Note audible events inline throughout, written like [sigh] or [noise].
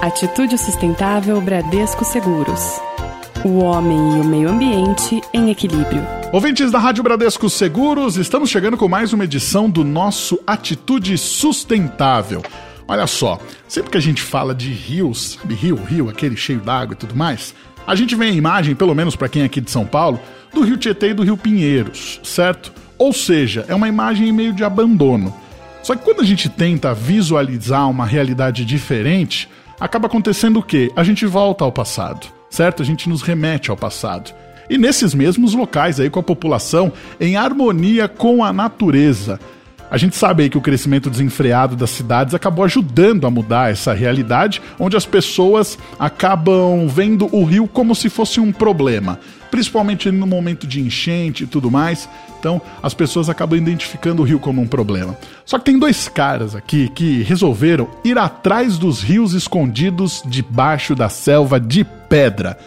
Atitude Sustentável Bradesco Seguros. O homem e o meio ambiente em equilíbrio. Ouvintes da Rádio Bradesco Seguros, estamos chegando com mais uma edição do nosso Atitude Sustentável. Olha só, sempre que a gente fala de rios, sabe, rio, rio, aquele cheio d'água e tudo mais, a gente vê a imagem, pelo menos para quem é aqui de São Paulo, do Rio Tietê e do Rio Pinheiros, certo? Ou seja, é uma imagem meio de abandono. Só que quando a gente tenta visualizar uma realidade diferente, acaba acontecendo o quê? A gente volta ao passado, certo? A gente nos remete ao passado. E nesses mesmos locais aí com a população em harmonia com a natureza. A gente sabe aí que o crescimento desenfreado das cidades acabou ajudando a mudar essa realidade, onde as pessoas acabam vendo o rio como se fosse um problema, principalmente no momento de enchente e tudo mais. Então, as pessoas acabam identificando o rio como um problema. Só que tem dois caras aqui que resolveram ir atrás dos rios escondidos debaixo da selva de pedra.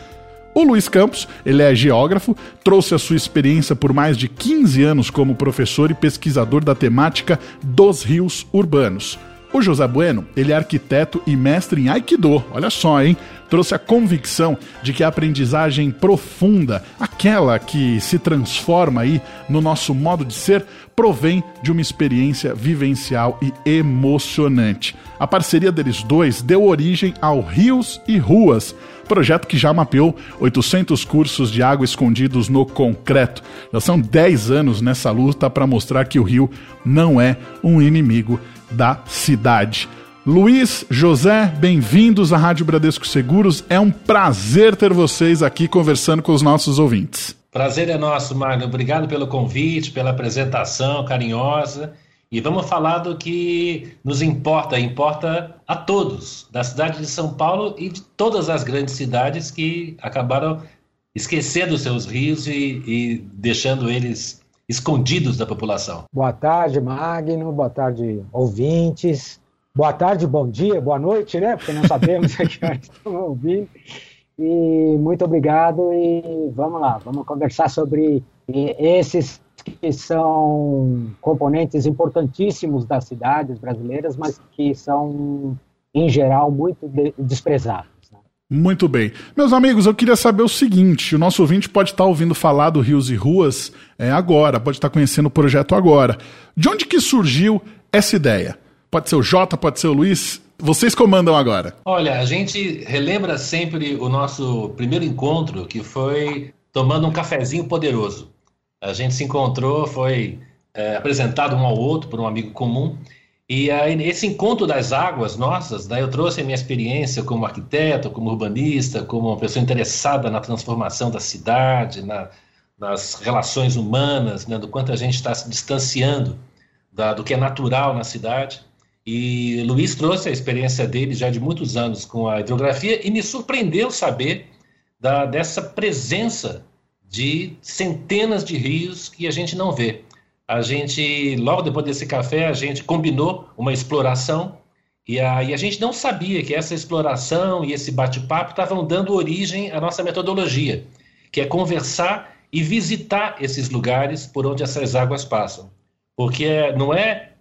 O Luiz Campos, ele é geógrafo, trouxe a sua experiência por mais de 15 anos como professor e pesquisador da temática dos rios urbanos. O José Bueno, ele é arquiteto e mestre em Aikido, olha só, hein? Trouxe a convicção de que a aprendizagem profunda, aquela que se transforma aí no nosso modo de ser, provém de uma experiência vivencial e emocionante. A parceria deles dois deu origem ao Rios e Ruas, projeto que já mapeou 800 cursos de água escondidos no concreto. Já são 10 anos nessa luta para mostrar que o rio não é um inimigo da cidade. Luiz, José, bem-vindos à Rádio Bradesco Seguros. É um prazer ter vocês aqui conversando com os nossos ouvintes. Prazer é nosso, Magno. Obrigado pelo convite, pela apresentação carinhosa. E vamos falar do que nos importa, importa a todos, da cidade de São Paulo e de todas as grandes cidades que acabaram esquecendo seus rios e, e deixando eles escondidos da população. Boa tarde, Magno. Boa tarde, ouvintes. Boa tarde, bom dia, boa noite, né? Porque não sabemos [laughs] a que estão ouvindo. E muito obrigado e vamos lá, vamos conversar sobre esses que são componentes importantíssimos das cidades brasileiras, mas que são, em geral, muito desprezados. Muito bem. Meus amigos, eu queria saber o seguinte: o nosso ouvinte pode estar ouvindo falar do Rios e Ruas é, agora, pode estar conhecendo o projeto agora. De onde que surgiu essa ideia? Pode ser o Jota, pode ser o Luiz. Vocês comandam agora. Olha, a gente relembra sempre o nosso primeiro encontro, que foi tomando um cafezinho poderoso. A gente se encontrou, foi é, apresentado um ao outro por um amigo comum, e aí, esse encontro das águas nossas, daí eu trouxe a minha experiência como arquiteto, como urbanista, como uma pessoa interessada na transformação da cidade, na, nas relações humanas, né, do quanto a gente está se distanciando da, do que é natural na cidade. E Luiz trouxe a experiência dele já de muitos anos com a hidrografia e me surpreendeu saber da, dessa presença de centenas de rios que a gente não vê a gente, logo depois desse café, a gente combinou uma exploração e a, e a gente não sabia que essa exploração e esse bate-papo estavam dando origem à nossa metodologia, que é conversar e visitar esses lugares por onde essas águas passam. Porque não é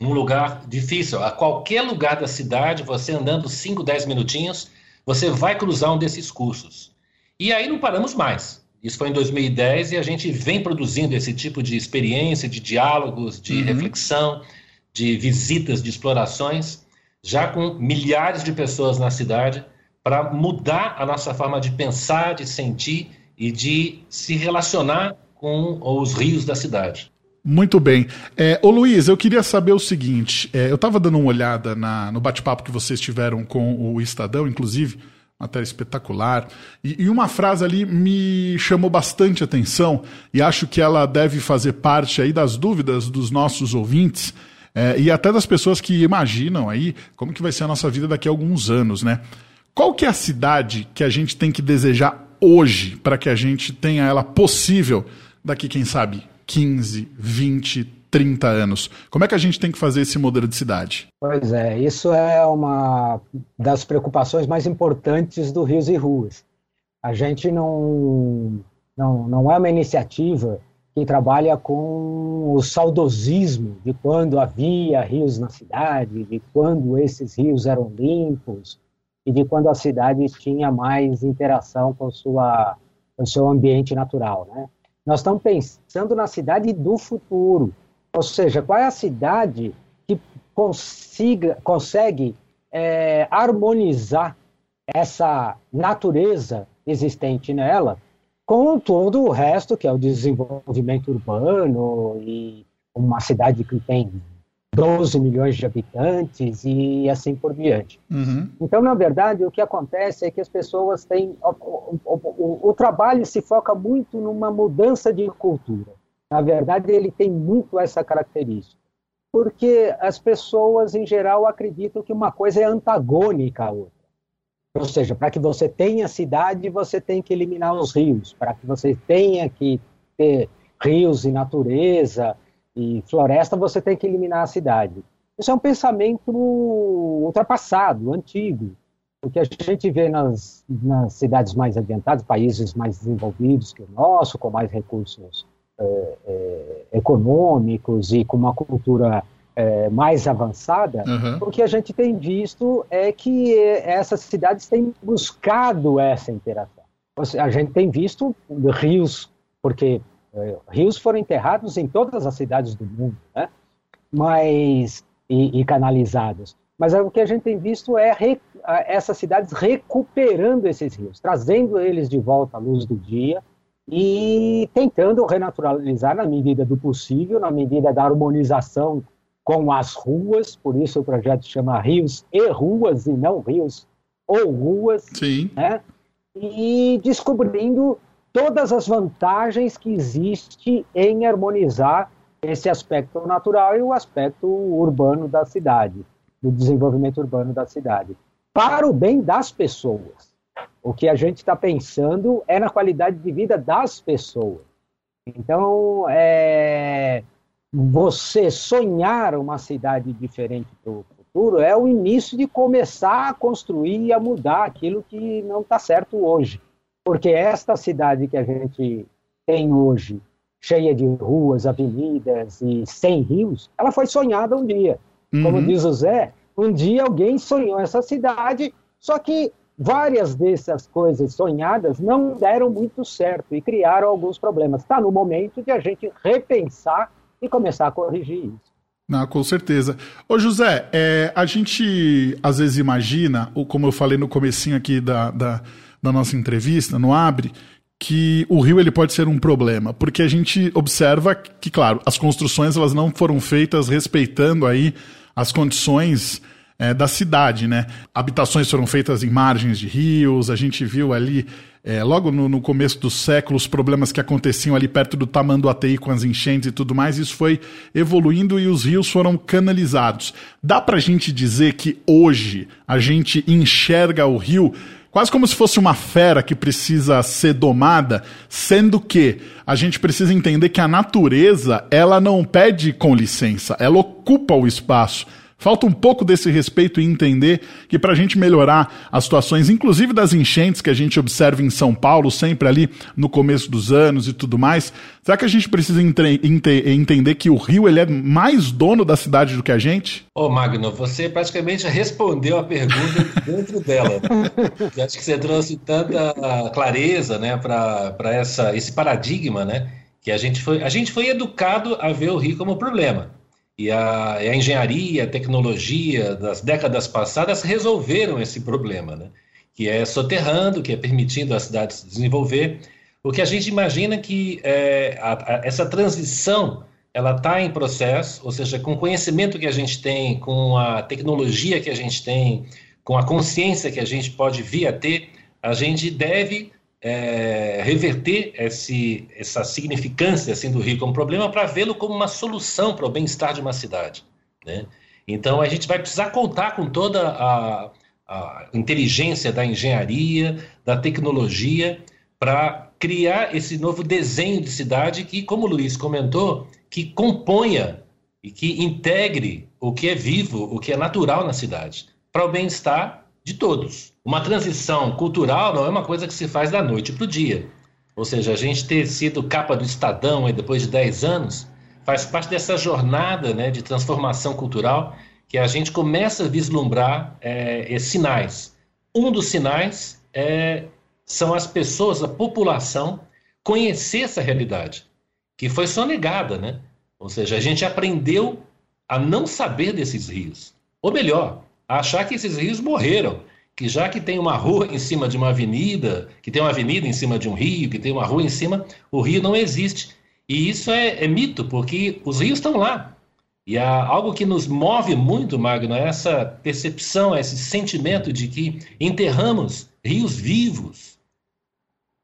um lugar difícil. A qualquer lugar da cidade, você andando 5, 10 minutinhos, você vai cruzar um desses cursos. E aí não paramos mais. Isso foi em 2010 e a gente vem produzindo esse tipo de experiência, de diálogos, de uhum. reflexão, de visitas, de explorações, já com milhares de pessoas na cidade, para mudar a nossa forma de pensar, de sentir e de se relacionar com os rios da cidade. Muito bem. É, ô Luiz, eu queria saber o seguinte: é, eu estava dando uma olhada na, no bate-papo que vocês tiveram com o Estadão, inclusive matéria espetacular. E, e, uma frase ali me chamou bastante atenção e acho que ela deve fazer parte aí das dúvidas dos nossos ouvintes é, e até das pessoas que imaginam aí como que vai ser a nossa vida daqui a alguns anos, né? Qual que é a cidade que a gente tem que desejar hoje para que a gente tenha ela possível daqui, quem sabe, 15, 20, 30 anos. Como é que a gente tem que fazer esse modelo de cidade? Pois é, isso é uma das preocupações mais importantes do Rios e Ruas. A gente não, não, não é uma iniciativa que trabalha com o saudosismo de quando havia rios na cidade, de quando esses rios eram limpos, e de quando a cidade tinha mais interação com, sua, com o seu ambiente natural. Né? Nós estamos pensando na cidade do futuro, ou seja, qual é a cidade que consiga, consegue é, harmonizar essa natureza existente nela com todo o resto, que é o desenvolvimento urbano e uma cidade que tem 12 milhões de habitantes e assim por diante. Uhum. Então, na verdade, o que acontece é que as pessoas têm. O, o, o, o, trabalho se foca muito numa mudança de cultura. Na verdade, ele tem muito essa característica. Porque as pessoas, em geral, acreditam que uma coisa é antagônica à outra. Ou seja, para que você tenha cidade, você tem que eliminar os rios. Para que você tenha que ter rios e natureza, e floresta, você tem que eliminar a cidade. Isso é um pensamento ultrapassado, antigo. O que a gente vê nas, nas cidades mais adiantadas, países mais desenvolvidos que o nosso, com mais recursos é, é, econômicos e com uma cultura é, mais avançada, uhum. o que a gente tem visto é que essas cidades têm buscado essa interação. A gente tem visto rios, porque é, rios foram enterrados em todas as cidades do mundo, né? Mas e, e canalizados. Mas o que a gente tem visto é re, essas cidades recuperando esses rios, trazendo eles de volta à luz do dia e tentando renaturalizar na medida do possível, na medida da harmonização com as ruas, por isso o projeto chama Rios e Ruas e não Rios ou Ruas, Sim. Né? E descobrindo todas as vantagens que existe em harmonizar esse aspecto natural e o aspecto urbano da cidade, do desenvolvimento urbano da cidade, para o bem das pessoas. O que a gente está pensando é na qualidade de vida das pessoas. Então, é, você sonhar uma cidade diferente para o futuro é o início de começar a construir e a mudar aquilo que não está certo hoje. Porque esta cidade que a gente tem hoje, cheia de ruas, avenidas e sem rios, ela foi sonhada um dia. Uhum. Como diz o Zé, um dia alguém sonhou essa cidade, só que várias dessas coisas sonhadas não deram muito certo e criaram alguns problemas. Está no momento de a gente repensar e começar a corrigir isso. Não, com certeza. Ô José, é, a gente às vezes imagina, como eu falei no comecinho aqui da, da da nossa entrevista, no Abre, que o rio ele pode ser um problema, porque a gente observa que, claro, as construções elas não foram feitas respeitando aí as condições é, da cidade, né? Habitações foram feitas em margens de rios, a gente viu ali, é, logo no, no, começo do século, os problemas que aconteciam ali perto do Tamanduateí com as enchentes e tudo mais, isso foi evoluindo e os rios foram canalizados. Dá pra gente dizer que hoje a gente enxerga o rio quase como se fosse uma fera que precisa ser domada, sendo que a gente precisa entender que a natureza, ela não pede com licença, ela ocupa o espaço. Falta um pouco desse respeito e entender que para a gente melhorar as situações, inclusive das enchentes que a gente observa em São Paulo, sempre ali no começo dos anos e tudo mais, será que a gente precisa entender que o rio ele é mais dono da cidade do que a gente? Ô Magno, você praticamente respondeu a pergunta dentro dela. Eu acho que você trouxe tanta clareza né, para esse paradigma, né? Que a gente, foi, a gente foi educado a ver o rio como problema. E a, a, engenharia, a tecnologia das décadas passadas resolveram esse problema, né? que é soterrando, que é permitindo a cidade se desenvolver. O que a gente imagina que é, a, a, essa transição ela está em processo, ou seja, com o conhecimento que a gente tem, com a tecnologia que a gente tem, com a consciência que a gente pode vir a ter, a gente deve é, reverter esse, essa significância assim, do rio como problema para vê-lo como uma solução para o bem-estar de uma cidade. Né? Então a gente vai precisar contar com toda a, a inteligência da engenharia, da tecnologia, para criar esse novo desenho de cidade que, como o Luiz comentou, que componha e que integre o que é vivo, o que é natural na cidade, para o bem-estar de todos. Uma transição cultural não é uma coisa que se faz da noite para o dia. Ou seja, a gente ter sido capa do Estadão depois de 10 anos faz parte dessa jornada né, de transformação cultural que a gente começa a vislumbrar é, sinais. um dos sinais é, são as pessoas, a população, conhecer essa realidade, que foi sonegada, né? Ou seja, a gente aprendeu a não saber desses rios. Ou melhor, a achar que esses rios morreram. Que já que tem uma rua em cima de uma avenida, que tem uma avenida em cima de um rio, que tem uma rua em cima, o rio não existe. E isso é, é mito, porque os rios estão lá. E há algo que nos move muito, Magno, é essa percepção, esse sentimento de que enterramos rios vivos.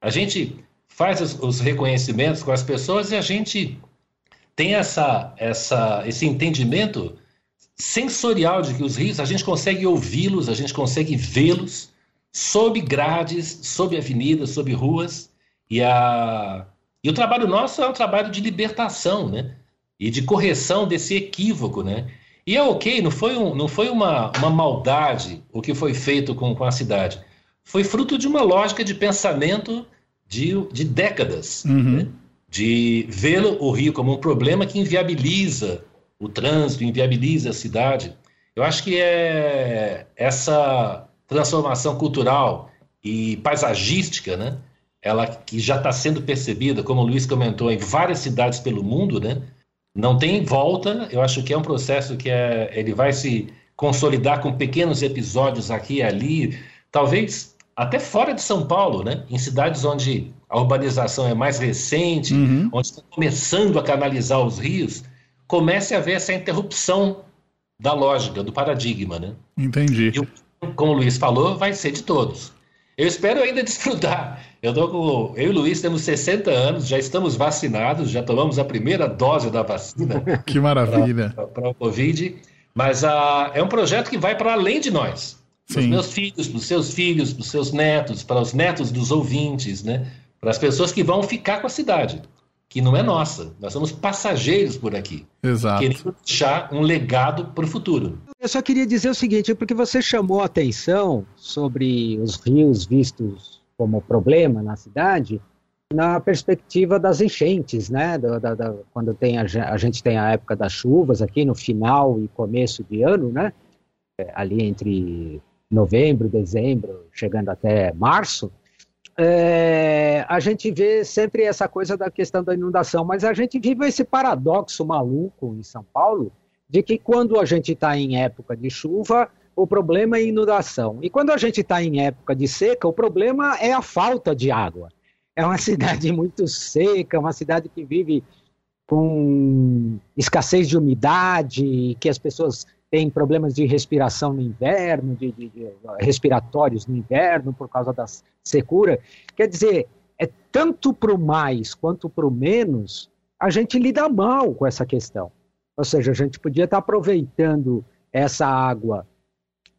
A gente faz os, os reconhecimentos com as pessoas e a gente tem essa, essa, esse entendimento sensorial de que os rios, a gente consegue ouvi-los, a gente consegue vê-los sob grades, sob avenidas, sob ruas. E, a, e o trabalho nosso é um trabalho de libertação, né? E de correção desse equívoco, né? E é ok, não foi, um, não foi uma, uma maldade o que foi feito com, com a cidade. Foi fruto de uma lógica de pensamento de, de décadas. Uhum. Né? De ver o rio como um problema que inviabiliza o trânsito, inviabiliza a cidade. Eu acho que é essa transformação cultural e paisagística, né? Ela que já está sendo percebida, como o Luiz comentou, em várias cidades pelo mundo, né? Não tem volta. Eu acho que é um processo que é, ele vai se consolidar com pequenos episódios aqui e ali, talvez até fora de São Paulo, né? Em cidades onde a urbanização é mais recente, uhum. onde estão começando a canalizar os rios, comece a haver essa interrupção da lógica, do paradigma, né? Entendi. E, como o Luiz falou, vai ser de todos. Eu espero ainda [laughs] desfrutar. Eu, com, eu e o Luiz temos 60 anos, já estamos vacinados, já tomamos a primeira dose da vacina. [laughs] que maravilha. Para o Covid. Mas uh, é um projeto que vai para além de nós. Para os meus filhos, para os seus filhos, para os seus netos, para os netos dos ouvintes, né? para as pessoas que vão ficar com a cidade que não é nossa. Nós somos passageiros por aqui. Exato. Querendo deixar um legado para o futuro. Eu só queria dizer o seguinte, porque você chamou a atenção sobre os rios vistos como problema na cidade, na perspectiva das enchentes, né? Da, da, da, quando tem a, a, gente tem a época das chuvas aqui no final e começo de ano, né? É, ali entre novembro, dezembro, chegando até março, é, a gente vê sempre essa coisa da questão da inundação, mas a gente vive esse paradoxo maluco em São Paulo de que quando a gente está em época de chuva, o problema é inundação. E quando a gente está em época de seca, o problema é a falta de água. É uma [laughs] cidade muito seca, uma cidade que vive com escassez de umidade, que as pessoas tem problemas de respiração no inverno, de, de, de, respiratórios no inverno por causa da secura. Quer dizer, é tanto para o mais quanto para o menos, a gente lida mal com essa questão. Ou seja, a gente podia estar aproveitando essa água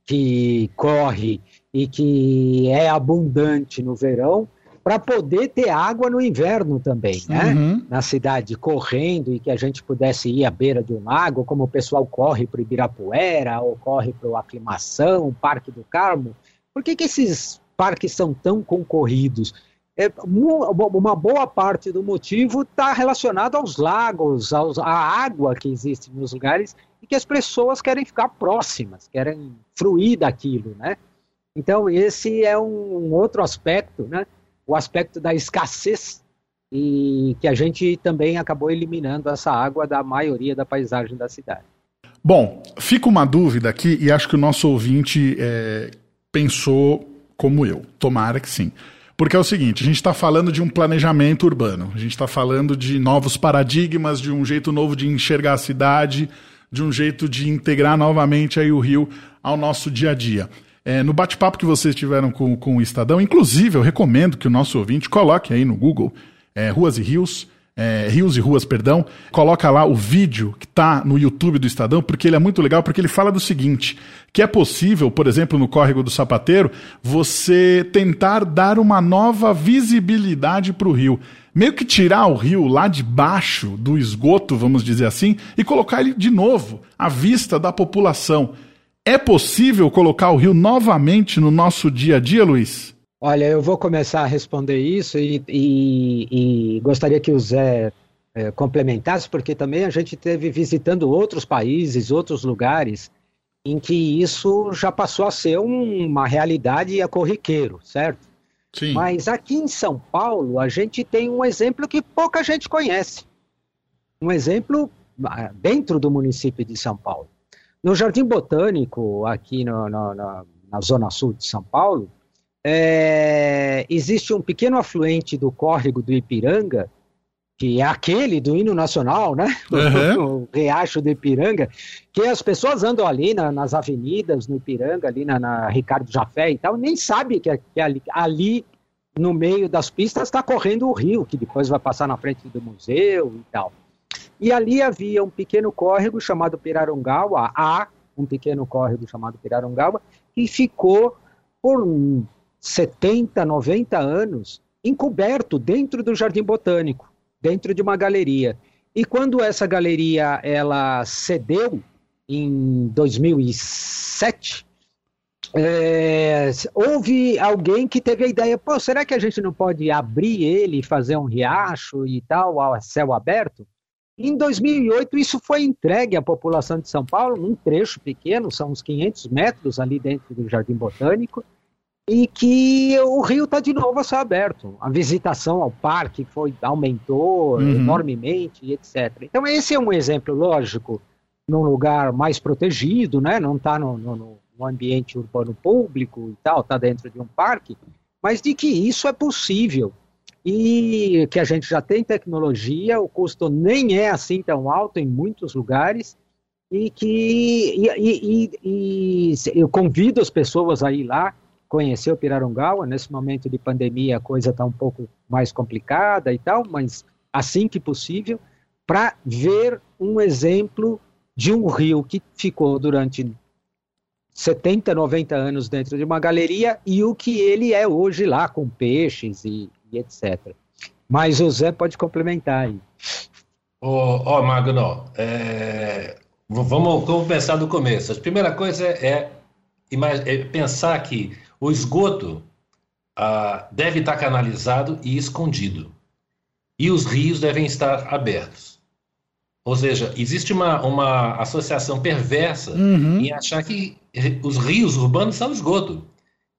que corre e que é abundante no verão para poder ter água no inverno também, né? Uhum. Na cidade, correndo e que a gente pudesse ir à beira de um lago, como o pessoal corre para o Ibirapuera ou corre para o Aclimação, Parque do Carmo. Por que, que esses parques são tão concorridos? É, uma boa parte do motivo está relacionado aos lagos, aos, à água que existe nos lugares e que as pessoas querem ficar próximas, querem fruir daquilo, né? Então, esse é um outro aspecto, né? O aspecto da escassez e que a gente também acabou eliminando essa água da maioria da paisagem da cidade. Bom, fica uma dúvida aqui e acho que o nosso ouvinte é, pensou como eu. Tomara que sim. Porque é o seguinte, a gente está falando de um planejamento urbano, a gente está falando de novos paradigmas, de um jeito novo de enxergar a cidade, de um jeito de integrar novamente aí o rio ao nosso dia a dia. É, no bate-papo que vocês tiveram com, com o Estadão, inclusive eu recomendo que o nosso ouvinte coloque aí no Google é, Ruas e Rios, é, Rios e Ruas, perdão, coloca lá o vídeo que está no YouTube do Estadão, porque ele é muito legal, porque ele fala do seguinte, que é possível, por exemplo, no Córrego do Sapateiro, você tentar dar uma nova visibilidade para o rio. Meio que tirar o rio lá de baixo do esgoto, vamos dizer assim, e colocar ele de novo à vista da população. É possível colocar o rio novamente no nosso dia a dia, Luiz? Olha, eu vou começar a responder isso e, e, e gostaria que o Zé é, complementasse, porque também a gente teve visitando outros países, outros lugares, em que isso já passou a ser um, uma realidade e a corriqueiro, certo? Sim. Mas aqui em São Paulo, a gente tem um exemplo que pouca gente conhece. Um exemplo ah, dentro do município de São Paulo. No Jardim Botânico, aqui no, no, no, na zona sul de São Paulo, é, existe um pequeno afluente do córrego do Ipiranga, que é aquele do hino nacional, né? [laughs] Uhum. o Riacho do Ipiranga, que as pessoas andam ali na, nas avenidas, no Ipiranga, ali na, na, Ricardo Jafé e tal, nem sabe que, que ali, ali, no meio das pistas está correndo o rio, que depois vai passar na frente do museu e tal. E ali havia um pequeno córrego chamado Pirarongawa, há um pequeno córrego chamado Pirarongawa, que ficou por 70, 90 anos encoberto dentro do Jardim Botânico dentro de uma galeria. E quando essa galeria ela cedeu em 2007, é, houve alguém que teve a ideia, pô, será que a gente não pode abrir ele fazer um riacho e tal, a céu aberto? Em 2008, isso foi entregue à população de São Paulo, num trecho pequeno, são uns 500 metros ali dentro do Jardim Botânico, e que o rio está de novo a céu aberto. A visitação ao parque foi aumentou uhum. enormemente etc. Então esse é um exemplo lógico num lugar mais protegido, né? Não está no, no, no, ambiente urbano público e tal, está dentro de um parque, mas de que isso é possível e que a gente já tem tecnologia, o custo nem é assim tão alto em muitos lugares e que e, e, e, eu convido as pessoas a ir lá conhecer o Pirarongawa. Nesse momento de pandemia a coisa está um pouco mais complicada e tal, mas assim que possível, para ver um exemplo de um rio que ficou durante 70, 90 anos dentro de uma galeria e o que ele é hoje lá, com peixes e, e etc. Mas o Zé pode complementar aí. Ó, oh, oh, Magno, é... vamos, vamos pensar do começo. A primeira coisa é, é pensar que o esgoto ah, deve estar canalizado e escondido. E os rios devem estar abertos. Ou seja, existe uma, uma associação perversa uhum. em achar que os rios urbanos são esgoto.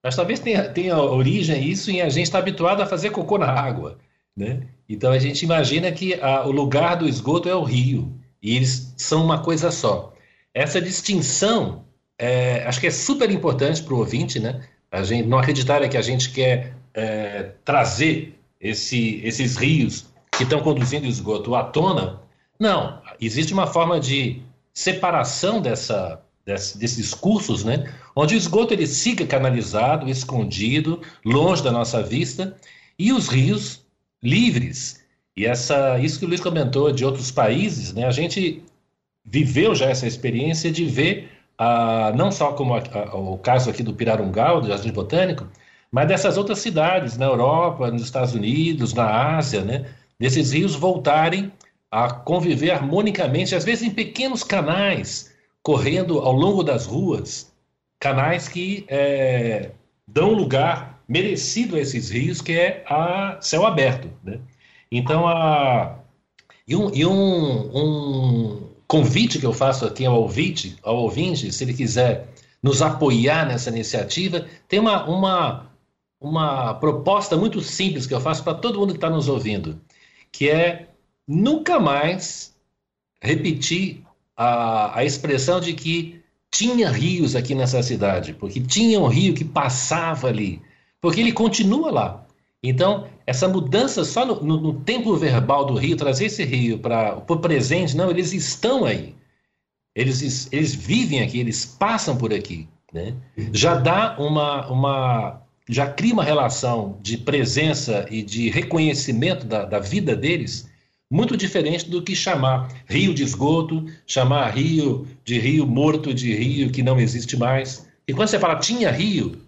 Mas talvez tenha, tenha origem isso em a gente estar habituado a fazer cocô na água. Né? Então a gente imagina que a, o lugar do esgoto é o rio. E eles são uma coisa só. Essa distinção é, acho que é super importante para o ouvinte, né? a gente não acreditar que a gente quer é, trazer esse, esses rios que estão conduzindo o esgoto à tona. Não, existe uma forma de separação dessa, desse, desses cursos, né? onde o esgoto ele siga canalizado, escondido, longe da nossa vista, e os rios livres. E essa, isso que o Luiz comentou de outros países, né? a gente viveu já essa experiência de ver ah, não só como a, a, o caso aqui do Pirarungal, do Jardim Botânico, mas dessas outras cidades, na Europa, nos Estados Unidos, na Ásia, né, desses rios voltarem a conviver harmonicamente, às vezes em pequenos canais, correndo ao longo das ruas, canais que é, dão lugar merecido a esses rios, que é a céu aberto. Né? Então, a, e um, e um, um convite que eu faço aqui ao ouvinte, ao ouvinte, se ele quiser nos apoiar nessa iniciativa, tem uma, uma, uma proposta muito simples que eu faço para todo mundo que está nos ouvindo, que é nunca mais repetir a, a expressão de que tinha rios aqui nessa cidade, porque tinha um rio que passava ali, porque ele continua lá. Então, essa mudança só no, no, no tempo verbal do rio, trazer esse rio para o presente, não, eles estão aí. Eles, eles vivem aqui, eles passam por aqui. Né? Já dá uma, uma. Já cria uma relação de presença e de reconhecimento da, da vida deles muito diferente do que chamar rio de esgoto, chamar rio de rio morto, de rio que não existe mais. E quando você fala tinha rio,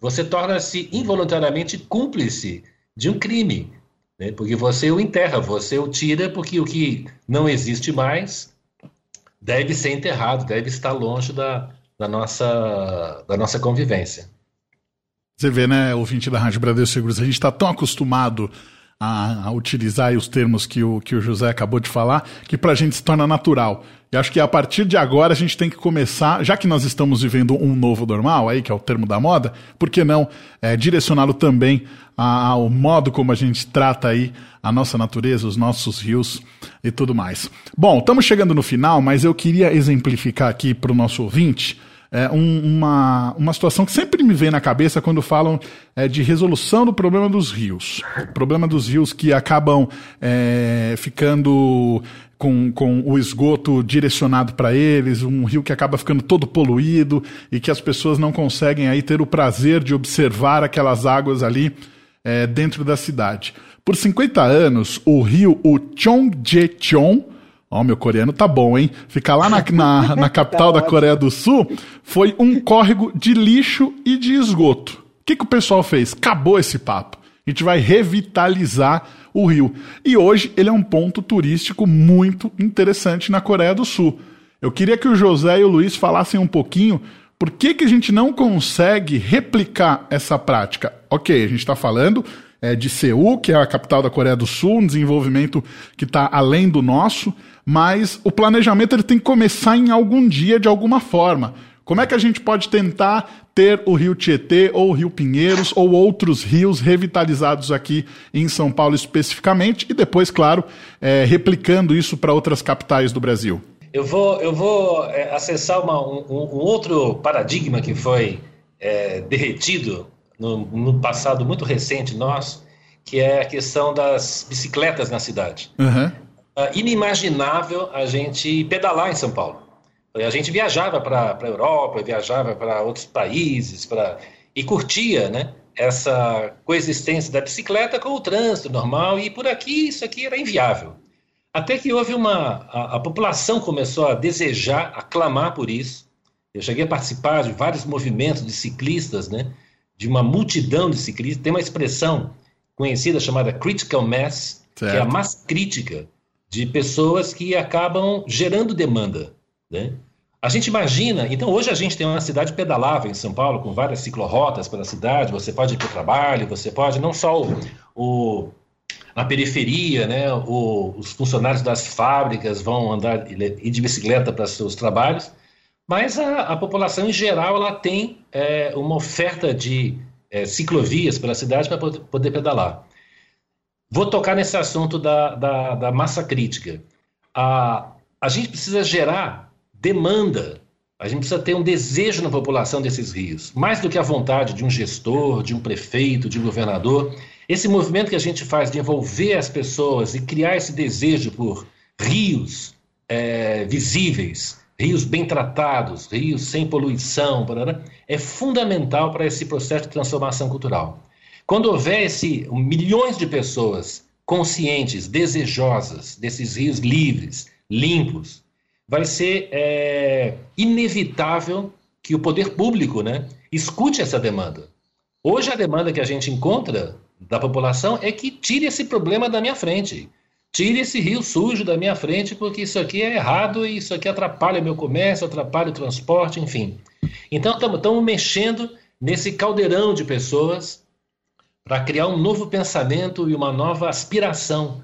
você torna-se involuntariamente cúmplice de um crime, né? porque você o enterra, você o tira, porque o que não existe mais deve ser enterrado, deve estar longe da, da, nossa, da nossa convivência. Você vê, né, ouvinte da Rádio Bradesco Seguros, a gente está tão acostumado a, a utilizar os termos que o, que o José acabou de falar, que para a gente se torna natural. E acho que a partir de agora a gente tem que começar, já que nós estamos vivendo um novo normal, aí que é o termo da moda, por que não é, direcioná-lo também ao modo como a gente trata aí a nossa natureza, os nossos rios e tudo mais. Bom, estamos chegando no final, mas eu queria exemplificar aqui para o nosso ouvinte é, um, uma, uma situação que sempre me vem na cabeça quando falam é, de resolução do problema dos rios. O problema dos rios que acabam é, ficando com, com o esgoto direcionado para eles, um rio que acaba ficando todo poluído e que as pessoas não conseguem aí ter o prazer de observar aquelas águas ali é, dentro da cidade. Por 50 anos, o rio o Chongjecheon, Ó, oh, meu coreano tá bom, hein? Ficar lá na, na, [laughs] na capital da Coreia do Sul foi um córrego de lixo e de esgoto. O que, que o pessoal fez? Acabou esse papo. A gente vai revitalizar o rio. E hoje ele é um ponto turístico muito interessante na Coreia do Sul. Eu queria que o José e o Luiz falassem um pouquinho por que, que a gente não consegue replicar essa prática. Ok, a gente está falando é, de Seul, que é a capital da Coreia do Sul, um desenvolvimento que está além do nosso mas o planejamento ele tem que começar em algum dia de alguma forma. Como é que a gente pode tentar ter o Rio Tietê ou o Rio Pinheiros ou outros rios revitalizados aqui em São Paulo especificamente e depois, claro, é, replicando isso para outras capitais do Brasil? Eu vou, eu vou é, acessar uma, um, um, outro paradigma que foi é, derretido no, no, passado muito recente nosso, que é a questão das bicicletas na cidade. Uhum uh, inimaginável a gente pedalar em São Paulo. A gente viajava para a Europa, viajava para outros países, pra, e curtia né, essa coexistência da bicicleta com o trânsito normal, e por aqui isso aqui era inviável. Até que houve uma. A, a população começou a desejar, a clamar por isso. Eu cheguei a participar de vários movimentos de ciclistas, né, de uma multidão de ciclistas. Tem uma expressão conhecida chamada critical mass, certo. que é a massa crítica de pessoas que acabam gerando demanda. Né? A gente imagina, então hoje a gente tem uma cidade pedalável em São Paulo, com várias ciclorotas pela cidade, você pode ir para o trabalho, você pode, não só o, o na periferia, né, o, os funcionários das fábricas vão andar ir de bicicleta para seus trabalhos, mas a, a, população em geral ela tem é, uma oferta de é, ciclovias pela cidade para poder, pedalar. Vou tocar nesse assunto da, da, da massa crítica. A, a gente precisa gerar demanda, a gente precisa ter um desejo na população desses rios, mais do que a vontade de um gestor, de um prefeito, de um governador. Esse movimento que a gente faz de envolver as pessoas e criar esse desejo por rios é, visíveis, rios bem tratados, rios sem poluição, é fundamental para esse processo de transformação cultural. Quando houver esse, milhões de pessoas conscientes, desejosas desses rios livres, limpos, vai ser é, inevitável que o poder público né, escute essa demanda. Hoje a demanda que a gente encontra da população é que tire esse problema da minha frente. Tire esse rio sujo da minha frente, porque isso aqui é errado e isso aqui atrapalha meu comércio, atrapalha o transporte, enfim. Então estamos mexendo nesse caldeirão de pessoas para criar um novo pensamento e uma nova aspiração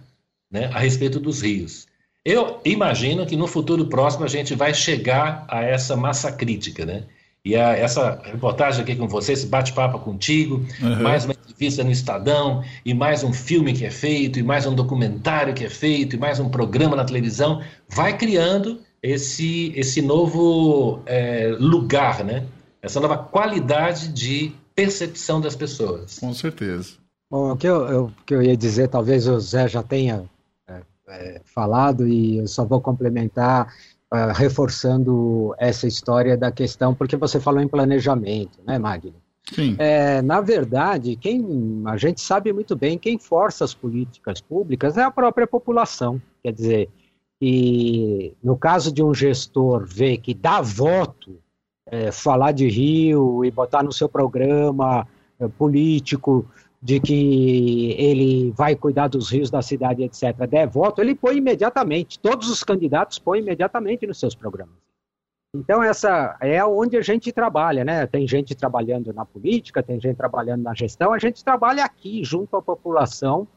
né, a respeito dos rios. Eu imagino que no futuro próximo a gente vai chegar a essa massa crítica, né? E a, essa reportagem aqui com você, esse bate-papo contigo, uhum. mais uma entrevista no Estadão, e mais um filme que é feito, e mais um documentário que é feito, e mais um programa na televisão, vai criando esse, esse novo é, lugar, né? Essa nova qualidade de percepção das pessoas. Com certeza. Bom, o que eu, eu, que eu ia dizer, talvez o Zé já tenha é, é, falado, e eu só vou complementar uh, reforçando essa história da questão, porque você falou em planejamento, né, Magno? Sim. É, na verdade, quem a gente sabe muito bem quem força as políticas públicas é a própria população. Quer dizer, e no caso de um gestor ver que dá voto é, falar de Rio e botar no seu programa é, político de que ele vai cuidar dos rios da cidade, etc., der voto, ele põe imediatamente, todos os candidatos põem imediatamente nos seus programas. Então, essa é onde a gente trabalha, né? Tem gente trabalhando na política, tem gente trabalhando na gestão, a gente trabalha aqui, junto à população,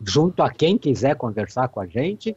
junto a quem quiser conversar com a gente,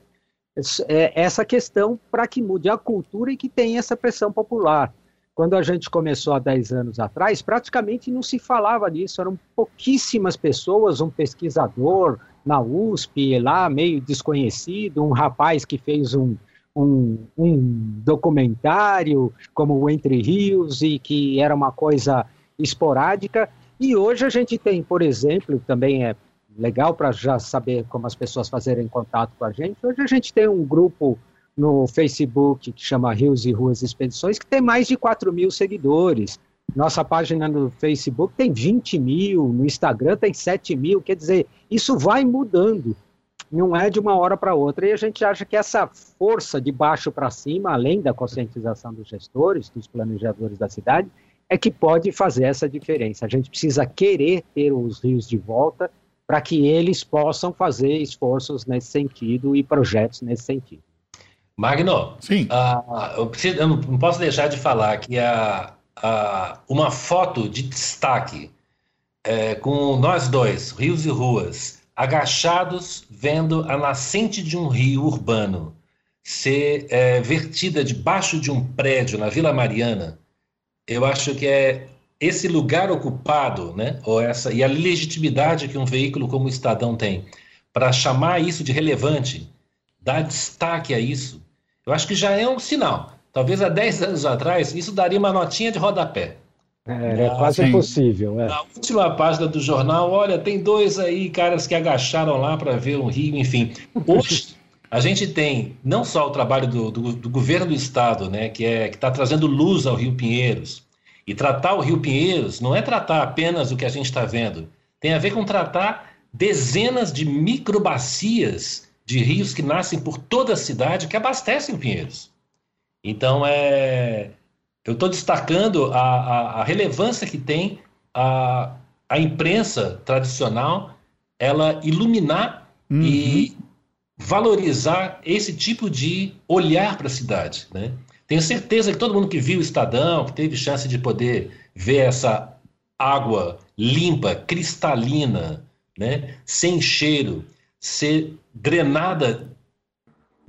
é, essa questão para que mude a cultura e que tenha essa pressão popular. Quando a gente começou há 10 anos atrás, praticamente não se falava disso, eram pouquíssimas pessoas, um pesquisador na USP, lá meio desconhecido, um rapaz que fez um, um, um documentário como o Entre Rios e que era uma coisa esporádica. E hoje a gente tem, por exemplo, também é legal para já saber como as pessoas fazerem contato com a gente. Hoje a gente tem um grupo no Facebook que chama Rios e Ruas Expedições, que tem mais de 4 mil seguidores. Nossa página no Facebook tem 20 mil, no Instagram tem 7 mil, quer dizer, isso vai mudando, não é de uma hora para outra. E a gente acha que essa força de baixo para cima, além da conscientização dos gestores, dos planejadores da cidade, é que pode fazer essa diferença. A gente precisa querer ter os rios de volta para que eles possam fazer esforços nesse sentido e projetos nesse sentido. Magno, Sim. Uh, eu, preciso, eu, não posso deixar de falar que a, a, uma foto de destaque é, com nós dois, rios e ruas, agachados vendo a nascente de um rio urbano ser é, vertida debaixo de um prédio na Vila Mariana, eu acho que é esse lugar ocupado, né, ou essa e a legitimidade que um veículo como o Estadão tem para chamar isso de relevante, dar destaque a isso, eu acho que já é um sinal. Talvez há 10 anos atrás isso daria uma notinha de rodapé. É, é quase sim. impossível. É. Na última página do jornal, olha, tem dois aí caras que agacharam lá para ver um rio, enfim. Hoje a gente tem não só o trabalho do, do, do governo do estado, né, que é que está trazendo luz ao Rio Pinheiros, e tratar o Rio Pinheiros não é tratar apenas o que a gente está vendo, tem a ver com tratar dezenas de microbacias de rios que nascem por toda a cidade que abastecem Pinheiros. Então, é, eu estou destacando a, a, a, relevância que tem a, a imprensa tradicional ela iluminar uhum. e valorizar esse tipo de olhar para a cidade. Né? Tenho certeza que todo mundo que viu o Estadão, que teve chance de poder ver essa água limpa, cristalina, né, sem cheiro, ser drenada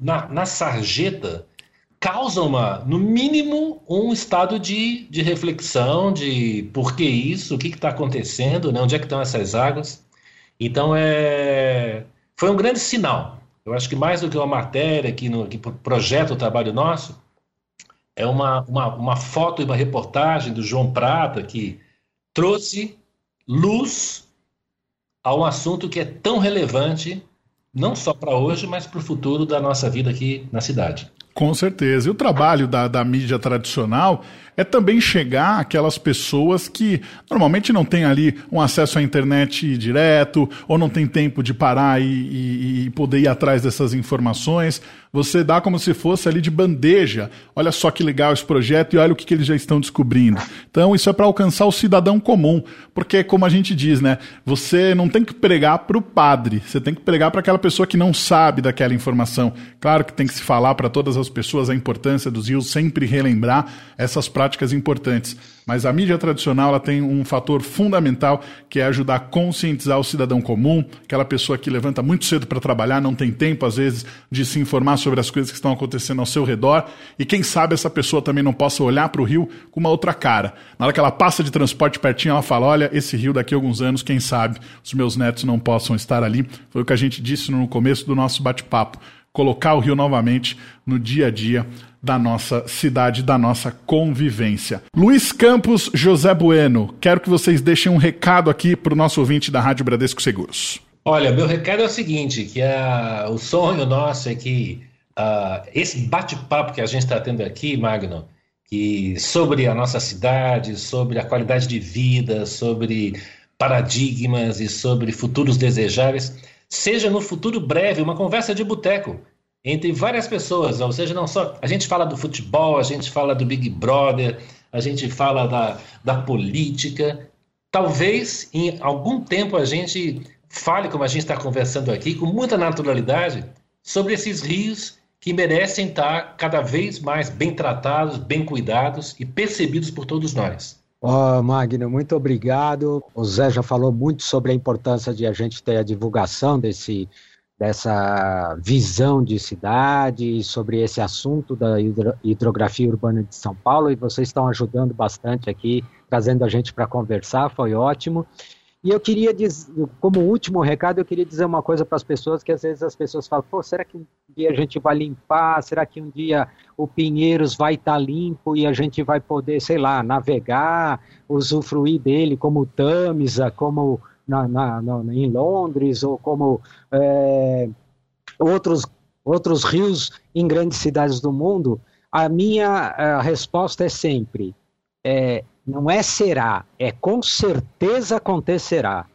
na, na sarjeta, causa uma, no mínimo, um estado de, de reflexão de por que isso, o que está acontecendo, né, onde é que estão essas águas. Então é, foi um grande sinal. Eu acho que mais do que uma matéria que, no, que projeta o trabalho nosso, é uma, uma, uma foto e uma reportagem do João Prata que trouxe luz a um assunto que é tão relevante, não só para hoje, mas para o futuro da nossa vida aqui na cidade. Com certeza. E o trabalho da, da mídia tradicional é também chegar aquelas pessoas que normalmente não têm ali um acesso à internet direto, ou não tem tempo de parar e, e, e poder ir atrás dessas informações. Você dá como se fosse ali de bandeja. Olha só que legal esse projeto e olha o que, que eles já estão descobrindo. Então, isso é para alcançar o cidadão comum. Porque, como a gente diz, né? Você não tem que pregar para o padre, você tem que pregar para aquela pessoa que não sabe daquela informação. Claro que tem que se falar para todas as pessoas a importância dos rios, sempre relembrar essas práticas importantes. Mas a mídia tradicional ela tem um fator fundamental que é ajudar a conscientizar o cidadão comum, aquela pessoa que levanta muito cedo para trabalhar, não tem tempo, às vezes, de se informar sobre as coisas que estão acontecendo ao seu redor. E quem sabe essa pessoa também não possa olhar para o rio com uma outra cara. Na hora que ela passa de transporte pertinho, ela fala: Olha, esse rio daqui a alguns anos, quem sabe os meus netos não possam estar ali. Foi o que a gente disse no começo do nosso bate-papo. Colocar o rio novamente no dia a dia da nossa cidade, da nossa convivência. Luiz Campos, José Bueno, quero que vocês deixem um recado aqui para o nosso ouvinte da Rádio Bradesco Seguros. Olha, meu recado é o seguinte, que a, o sonho nosso é que uh, esse bate-papo que a gente está tendo aqui, Magno, que sobre a nossa cidade, sobre a qualidade de vida, sobre paradigmas e sobre futuros desejáveis, seja no futuro breve uma conversa de boteco entre várias pessoas, ou seja, não só. A gente fala do futebol, a gente fala do Big Brother, a gente fala da, da política. Talvez em algum tempo a gente fale, como a gente está conversando aqui, com muita naturalidade, sobre esses rios que merecem estar cada vez mais bem tratados, bem cuidados e percebidos por todos nós. Oh, Magno, muito obrigado. O Zé já falou muito sobre a importância de a gente ter a divulgação desse, dessa visão de cidade, sobre esse assunto da hidrografia urbana de São Paulo, e vocês estão ajudando bastante aqui, trazendo a gente para conversar, foi ótimo. E eu queria dizer, como último recado, eu queria dizer uma coisa para as pessoas, que às vezes as pessoas falam, pô, será que um dia a gente vai limpar? Será que um dia o Pinheiros vai estar tá limpo e a gente vai poder, sei lá, navegar, usufruir dele como Tamisa, como na, na, na, em Londres, ou como é, outros, outros rios em grandes cidades do mundo? A minha a resposta é sempre, é, não é será, é com certeza acontecerá.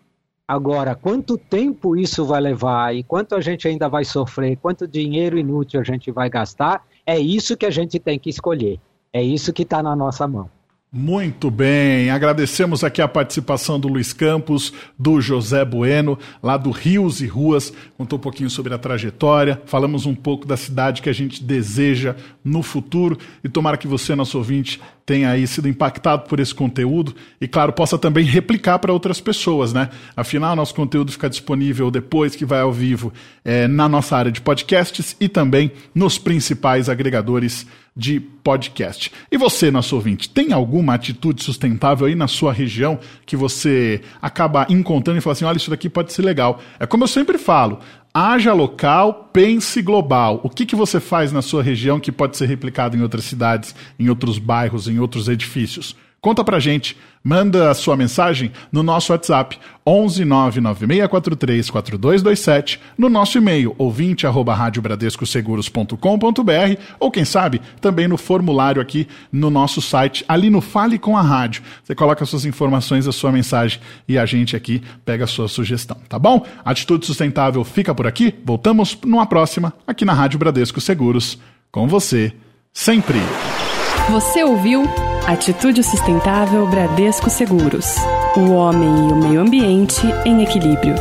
Agora, quanto tempo isso vai levar e quanto a gente ainda vai sofrer, quanto dinheiro inútil a gente vai gastar, é isso que a gente tem que escolher. É isso que está na nossa mão. Muito bem, agradecemos aqui a participação do Luiz Campos, do José Bueno, lá do Rios e Ruas, contou um pouquinho sobre a trajetória, falamos um pouco da cidade que a gente deseja no futuro. E tomara que você, nosso ouvinte, tenha aí sido impactado por esse conteúdo. E, claro, possa também replicar para outras pessoas, né? Afinal, nosso conteúdo fica disponível depois que vai ao vivo é, na nossa área de podcasts e também nos principais agregadores de podcast. E você, nosso ouvinte, tem alguma atitude sustentável aí na sua região que você acaba encontrando e fala assim: olha, isso daqui pode ser legal? É como eu sempre falo. Haja local, pense global. O que, que você faz na sua região que pode ser replicado em outras cidades, em outros bairros, em outros edifícios? Conta pra gente, manda a sua mensagem no nosso WhatsApp 11 99643 4227, no nosso e-mail ouvinte arroba radiobradescoseguros.com.br ou quem sabe também no formulário aqui no nosso site, ali no Fale com a Rádio. Você coloca suas informações, a sua mensagem e a gente aqui pega a sua sugestão, tá bom? Atitude Sustentável fica por aqui, voltamos numa próxima aqui na Rádio Bradesco Seguros, com você sempre. Você ouviu Atitude Sustentável Bradesco Seguros. O homem e o meio ambiente em equilíbrio.